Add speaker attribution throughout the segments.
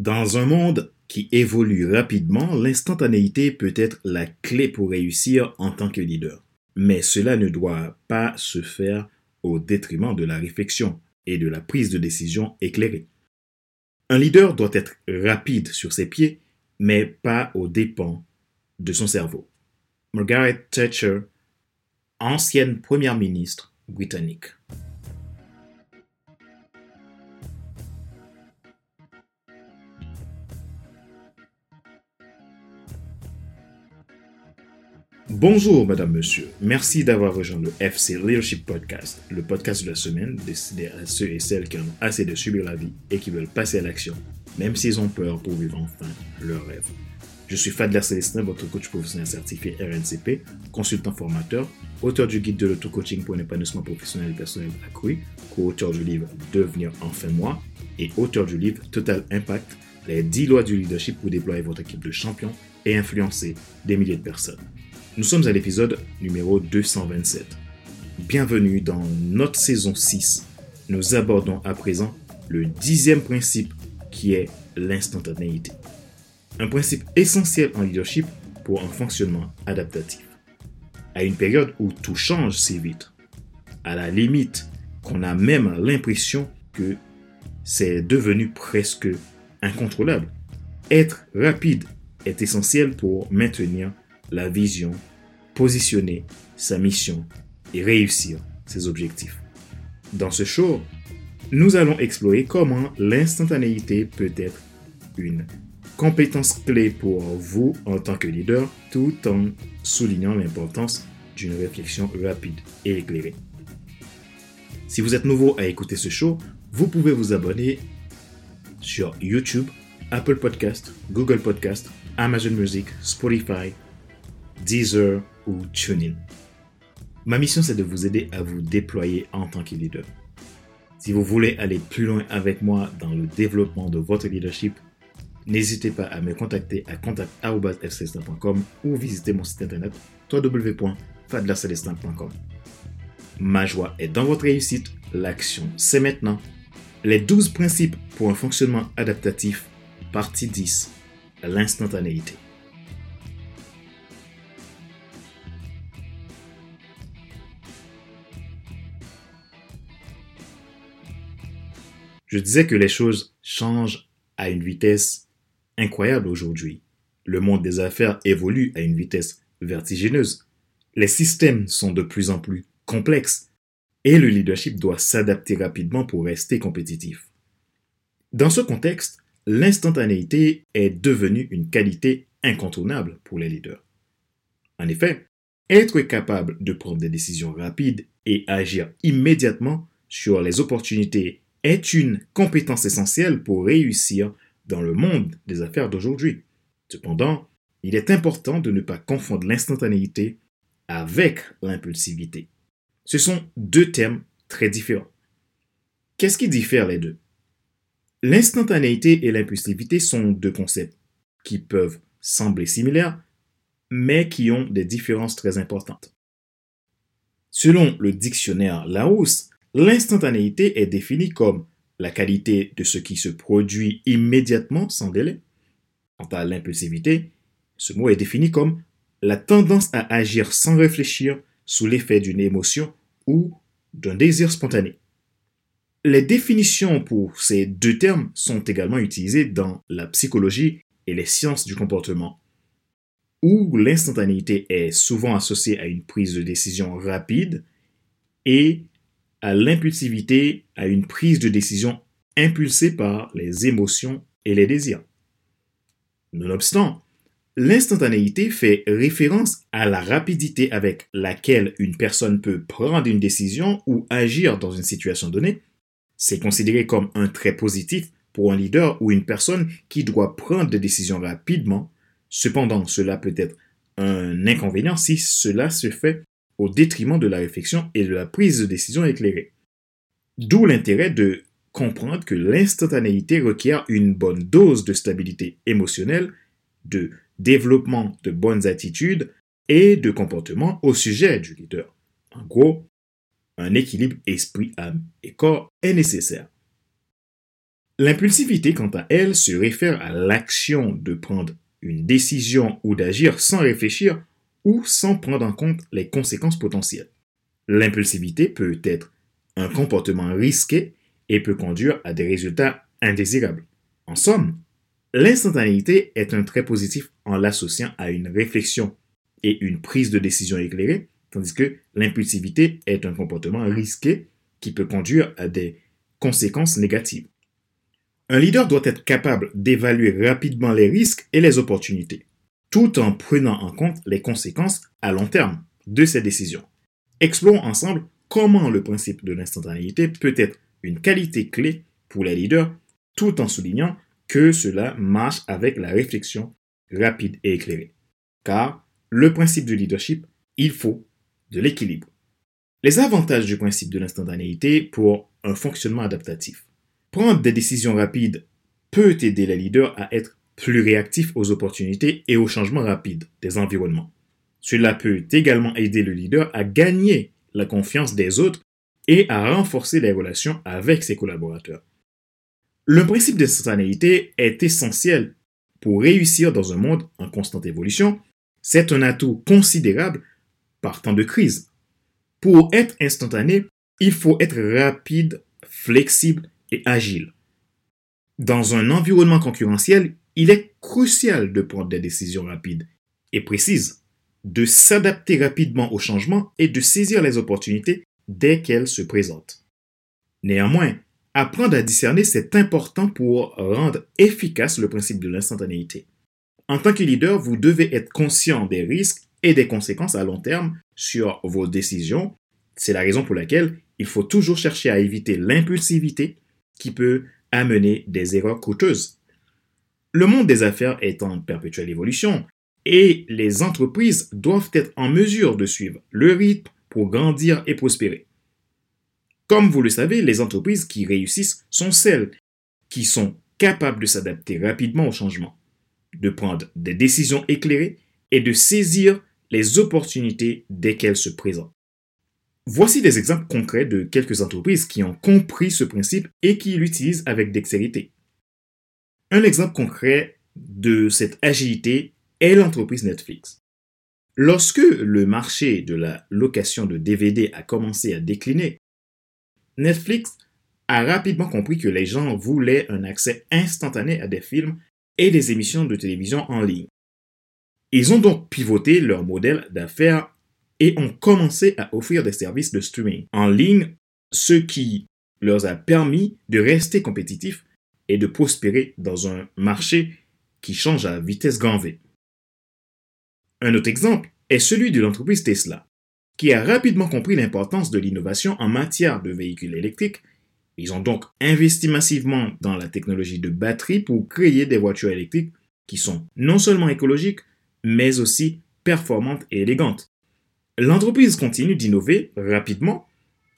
Speaker 1: Dans un monde qui évolue rapidement, l'instantanéité peut être la clé pour réussir en tant que leader. Mais cela ne doit pas se faire au détriment de la réflexion et de la prise de décision éclairée. Un leader doit être rapide sur ses pieds, mais pas aux dépens de son cerveau. Margaret Thatcher, ancienne première ministre britannique. Bonjour, madame, monsieur. Merci d'avoir rejoint le FC Leadership Podcast, le podcast de la semaine destiné à ceux et celles qui ont assez de subir la vie et qui veulent passer à l'action, même s'ils ont peur pour vivre enfin leur rêve. Je suis Fadler Célestin, votre coach professionnel certifié RNCP, consultant formateur, auteur du guide de l'auto-coaching pour un épanouissement professionnel et personnel accru, co-auteur du livre Devenir enfin moi et auteur du livre Total Impact, les 10 lois du leadership pour déployer votre équipe de champions et influencer des milliers de personnes. Nous sommes à l'épisode numéro 227. Bienvenue dans notre saison 6. Nous abordons à présent le dixième principe qui est l'instantanéité. Un principe essentiel en leadership pour un fonctionnement adaptatif. À une période où tout change si vite, à la limite qu'on a même l'impression que c'est devenu presque incontrôlable. Être rapide est essentiel pour maintenir la vision, positionner sa mission et réussir ses objectifs. Dans ce show, nous allons explorer comment l'instantanéité peut être une compétence clé pour vous en tant que leader tout en soulignant l'importance d'une réflexion rapide et éclairée. Si vous êtes nouveau à écouter ce show, vous pouvez vous abonner sur YouTube, Apple Podcast, Google Podcast, Amazon Music, Spotify, Deezer ou TuneIn. Ma mission, c'est de vous aider à vous déployer en tant que leader. Si vous voulez aller plus loin avec moi dans le développement de votre leadership, n'hésitez pas à me contacter à contact.fcelestin.com ou visiter mon site internet www.fadlercelestin.com. Ma joie est dans votre réussite, l'action c'est maintenant. Les 12 principes pour un fonctionnement adaptatif, partie 10, l'instantanéité. Je disais que les choses changent à une vitesse incroyable aujourd'hui. Le monde des affaires évolue à une vitesse vertigineuse. Les systèmes sont de plus en plus complexes et le leadership doit s'adapter rapidement pour rester compétitif. Dans ce contexte, l'instantanéité est devenue une qualité incontournable pour les leaders. En effet, être capable de prendre des décisions rapides et agir immédiatement sur les opportunités est une compétence essentielle pour réussir dans le monde des affaires d'aujourd'hui. Cependant, il est important de ne pas confondre l'instantanéité avec l'impulsivité. Ce sont deux termes très différents. Qu'est-ce qui diffère les deux? L'instantanéité et l'impulsivité sont deux concepts qui peuvent sembler similaires, mais qui ont des différences très importantes. Selon le dictionnaire Larousse, L'instantanéité est définie comme la qualité de ce qui se produit immédiatement sans délai. Quant à l'impulsivité, ce mot est défini comme la tendance à agir sans réfléchir sous l'effet d'une émotion ou d'un désir spontané. Les définitions pour ces deux termes sont également utilisées dans la psychologie et les sciences du comportement, où l'instantanéité est souvent associée à une prise de décision rapide et à l'impulsivité, à une prise de décision impulsée par les émotions et les désirs. Nonobstant, l'instantanéité fait référence à la rapidité avec laquelle une personne peut prendre une décision ou agir dans une situation donnée. C'est considéré comme un trait positif pour un leader ou une personne qui doit prendre des décisions rapidement. Cependant, cela peut être un inconvénient si cela se fait au détriment de la réflexion et de la prise de décision éclairée. D'où l'intérêt de comprendre que l'instantanéité requiert une bonne dose de stabilité émotionnelle, de développement de bonnes attitudes et de comportement au sujet du leader. En gros, un équilibre esprit, âme et corps est nécessaire. L'impulsivité, quant à elle, se réfère à l'action de prendre une décision ou d'agir sans réfléchir ou sans prendre en compte les conséquences potentielles. L'impulsivité peut être un comportement risqué et peut conduire à des résultats indésirables. En somme, l'instantanéité est un trait positif en l'associant à une réflexion et une prise de décision éclairée, tandis que l'impulsivité est un comportement risqué qui peut conduire à des conséquences négatives. Un leader doit être capable d'évaluer rapidement les risques et les opportunités, tout en prenant en compte les conséquences à long terme de ses décisions. Explorons ensemble comment le principe de l'instantanéité peut être une qualité clé pour les leaders, tout en soulignant que cela marche avec la réflexion rapide et éclairée. Car le principe du leadership, il faut de l'équilibre. Les avantages du principe de l'instantanéité pour un fonctionnement adaptatif. Prendre des décisions rapides peut aider les leaders à être plus réactifs aux opportunités et aux changements rapides des environnements. Cela peut également aider le leader à gagner la confiance des autres et à renforcer les relations avec ses collaborateurs. Le principe d'instantanéité est essentiel pour réussir dans un monde en constante évolution. C'est un atout considérable par temps de crise. Pour être instantané, il faut être rapide, flexible et agile. Dans un environnement concurrentiel, il est crucial de prendre des décisions rapides et précises, de s'adapter rapidement aux changements et de saisir les opportunités dès qu'elles se présentent. Néanmoins, apprendre à discerner, c'est important pour rendre efficace le principe de l'instantanéité. En tant que leader, vous devez être conscient des risques et des conséquences à long terme sur vos décisions. C'est la raison pour laquelle il faut toujours chercher à éviter l'impulsivité qui peut amener des erreurs coûteuses. Le monde des affaires est en perpétuelle évolution et les entreprises doivent être en mesure de suivre le rythme pour grandir et prospérer. Comme vous le savez, les entreprises qui réussissent sont celles qui sont capables de s'adapter rapidement au changement, de prendre des décisions éclairées et de saisir les opportunités dès qu'elles se présentent. Voici des exemples concrets de quelques entreprises qui ont compris ce principe et qui l'utilisent avec dextérité. Un exemple concret de cette agilité est l'entreprise Netflix. Lorsque le marché de la location de DVD a commencé à décliner, Netflix a rapidement compris que les gens voulaient un accès instantané à des films et des émissions de télévision en ligne. Ils ont donc pivoté leur modèle d'affaires et ont commencé à offrir des services de streaming en ligne, ce qui leur a permis de rester compétitifs et de prospérer dans un marché qui change à vitesse grand V. Un autre exemple est celui de l'entreprise Tesla, qui a rapidement compris l'importance de l'innovation en matière de véhicules électriques. Ils ont donc investi massivement dans la technologie de batterie pour créer des voitures électriques qui sont non seulement écologiques, mais aussi performantes et élégantes. L'entreprise continue d'innover rapidement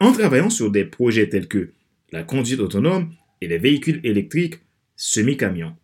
Speaker 1: en travaillant sur des projets tels que la conduite autonome et les véhicules électriques semi-camions.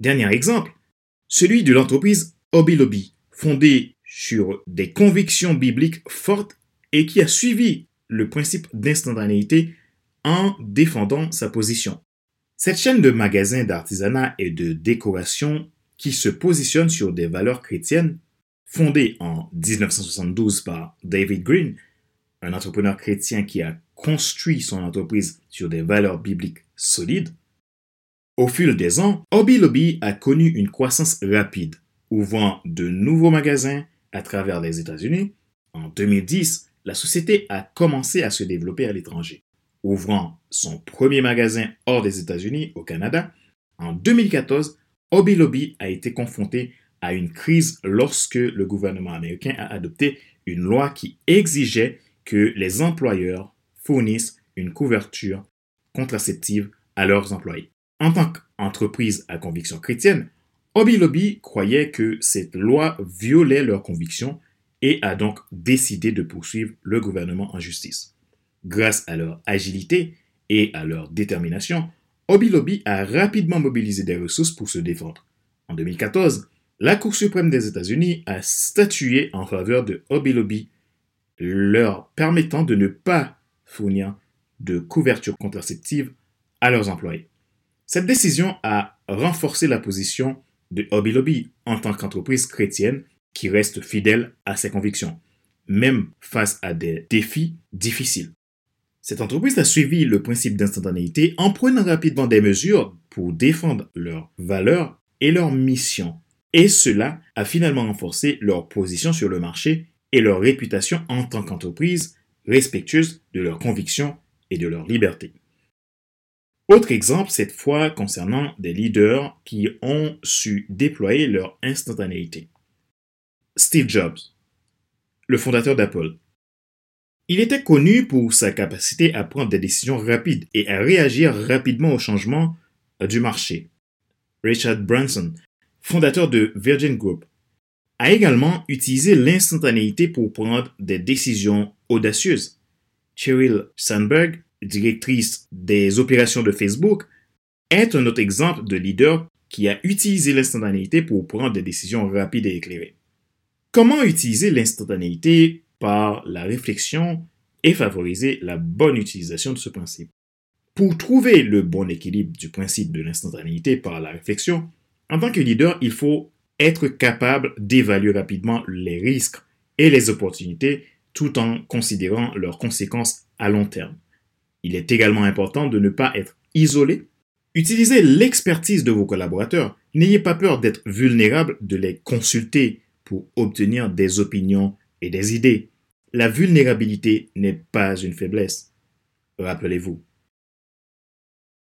Speaker 1: Dernier exemple, celui de l'entreprise Hobby Lobby, fondée sur des convictions bibliques fortes et qui a suivi le principe d'instantanéité en défendant sa position. Cette chaîne de magasins d'artisanat et de décoration qui se positionne sur des valeurs chrétiennes, fondée en 1972 par David Green, un entrepreneur chrétien qui a construit son entreprise sur des valeurs bibliques solides, au fil des ans, Hobby Lobby a connu une croissance rapide, ouvrant de nouveaux magasins à travers les États-Unis. En 2010, la société a commencé à se développer à l'étranger, ouvrant son premier magasin hors des États-Unis au Canada. En 2014, Hobby Lobby a été confronté à une crise lorsque le gouvernement américain a adopté une loi qui exigeait que les employeurs une couverture contraceptive à leurs employés. En tant qu'entreprise à conviction chrétienne, Hobby Lobby croyait que cette loi violait leurs convictions et a donc décidé de poursuivre le gouvernement en justice. Grâce à leur agilité et à leur détermination, Hobby Lobby a rapidement mobilisé des ressources pour se défendre. En 2014, la Cour suprême des États-Unis a statué en faveur de Hobby Lobby, leur permettant de ne pas fournir de couverture contraceptive à leurs employés. Cette décision a renforcé la position de Hobby Lobby en tant qu'entreprise chrétienne qui reste fidèle à ses convictions, même face à des défis difficiles. Cette entreprise a suivi le principe d'instantanéité en prenant rapidement des mesures pour défendre leurs valeurs et leur mission. Et cela a finalement renforcé leur position sur le marché et leur réputation en tant qu'entreprise respectueuse de leurs convictions et de leur liberté. Autre exemple, cette fois concernant des leaders qui ont su déployer leur instantanéité. Steve Jobs, le fondateur d'Apple. Il était connu pour sa capacité à prendre des décisions rapides et à réagir rapidement aux changements du marché. Richard Branson, fondateur de Virgin Group, a également utilisé l'instantanéité pour prendre des décisions audacieuses. Cheryl Sandberg, directrice des opérations de Facebook, est un autre exemple de leader qui a utilisé l'instantanéité pour prendre des décisions rapides et éclairées. Comment utiliser l'instantanéité par la réflexion et favoriser la bonne utilisation de ce principe? Pour trouver le bon équilibre du principe de l'instantanéité par la réflexion, en tant que leader, il faut être capable d'évaluer rapidement les risques et les opportunités tout en considérant leurs conséquences à long terme. Il est également important de ne pas être isolé. Utilisez l'expertise de vos collaborateurs. N'ayez pas peur d'être vulnérable, de les consulter pour obtenir des opinions et des idées. La vulnérabilité n'est pas une faiblesse. Rappelez-vous.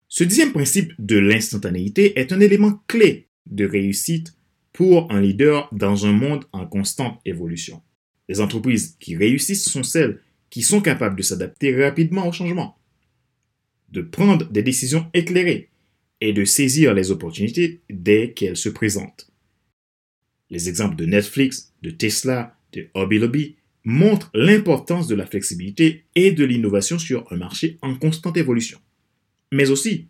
Speaker 1: Ce dixième principe de l'instantanéité est un élément clé de réussite pour un leader dans un monde en constante évolution. Les entreprises qui réussissent sont celles qui sont capables de s'adapter rapidement au changement, de prendre des décisions éclairées et de saisir les opportunités dès qu'elles se présentent. Les exemples de Netflix, de Tesla, de Hobby Lobby montrent l'importance de la flexibilité et de l'innovation sur un marché en constante évolution. Mais aussi,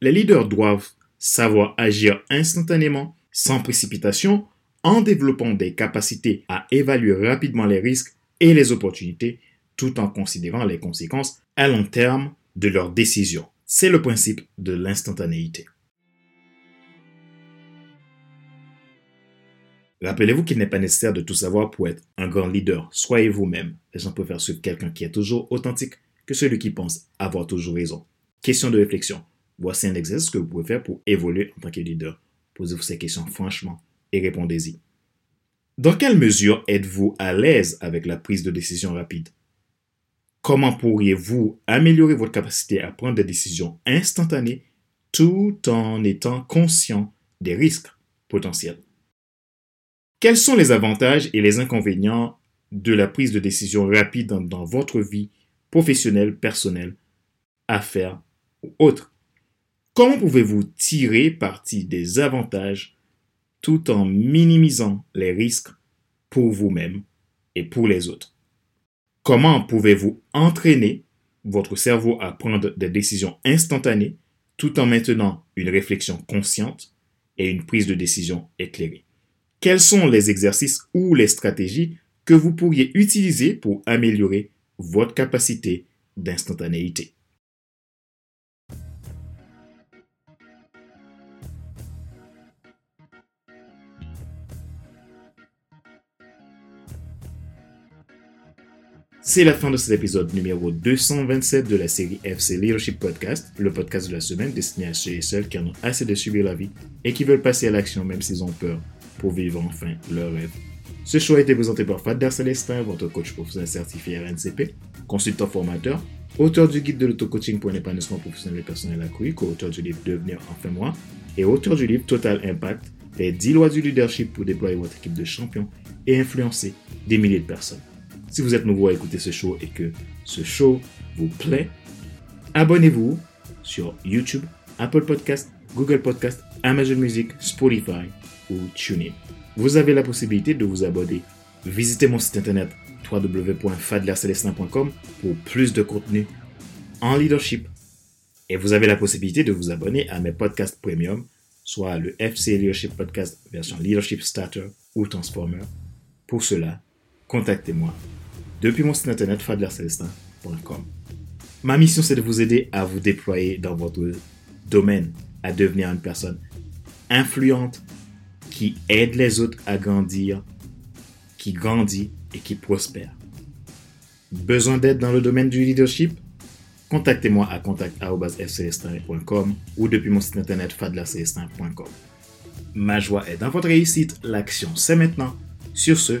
Speaker 1: les leaders doivent savoir agir instantanément, sans précipitation, en développant des capacités à évaluer rapidement les risques et les opportunités, tout en considérant les conséquences à long terme de leurs décisions. C'est le principe de l'instantanéité. Rappelez-vous qu'il n'est pas nécessaire de tout savoir pour être un grand leader. Soyez vous-même. Les gens préfèrent suivre quelqu'un qui est toujours authentique que celui qui pense avoir toujours raison. Question de réflexion. Voici un exercice que vous pouvez faire pour évoluer en tant que leader. Posez-vous ces questions franchement et répondez-y. Dans quelle mesure êtes-vous à l'aise avec la prise de décision rapide Comment pourriez-vous améliorer votre capacité à prendre des décisions instantanées tout en étant conscient des risques potentiels? Quels sont les avantages et les inconvénients de la prise de décision rapide dans, votre vie professionnelle, personnelle, affaires ou autre Comment pouvez-vous tirer parti des avantages tout en minimisant les risques pour vous-même et pour les autres? Comment pouvez-vous entraîner votre cerveau à prendre des décisions instantanées tout en maintenant une réflexion consciente et une prise de décision éclairée? Quels sont les exercices ou les stratégies que vous pourriez utiliser pour améliorer votre capacité d'instantanéité? C'est la fin de cet épisode numéro 227 de la série FC Leadership Podcast, le podcast de la semaine destiné à ceux et celles qui en ont assez de subir la vie et qui veulent passer à l'action même s'ils ont peur pour vivre enfin leur rêve. Ce show a été présenté par Fadler Célestin, votre coach professionnel certifié RNCP, consultant formateur, auteur du guide de l'auto-coaching pour un épanouissement professionnel et personnel accru, co-auteur du livre Devenir enfin moi, et auteur du livre Total Impact, les 10 lois du leadership pour déployer votre équipe de champions et influencer des milliers de personnes. Si vous êtes nouveau à écouter ce show et que ce show vous plaît, abonnez-vous sur YouTube, Apple Podcast, Google Podcast, Amazon Music, Spotify ou TuneIn. Vous avez la possibilité de vous abonner. Visitez mon site internet www.fadlercelestin.com pour plus de contenu en leadership. Et vous avez la possibilité de vous abonner à mes podcasts premium, soit le FC Leadership Podcast version Leadership Starter ou Transformer. Pour cela, contactez-moi depuis mon site internet fadlercelestin.com. Ma mission, c'est de vous aider à vous déployer dans votre domaine à devenir une personne influente qui aide les autres à grandir, qui grandit et qui prospère. Besoin d'aide dans le domaine du leadership? Contactez-moi à contact.fcelestin.com ou depuis mon site internet fadlacelestin.com. Ma joie est dans votre réussite, l'action c'est maintenant. Sur ce,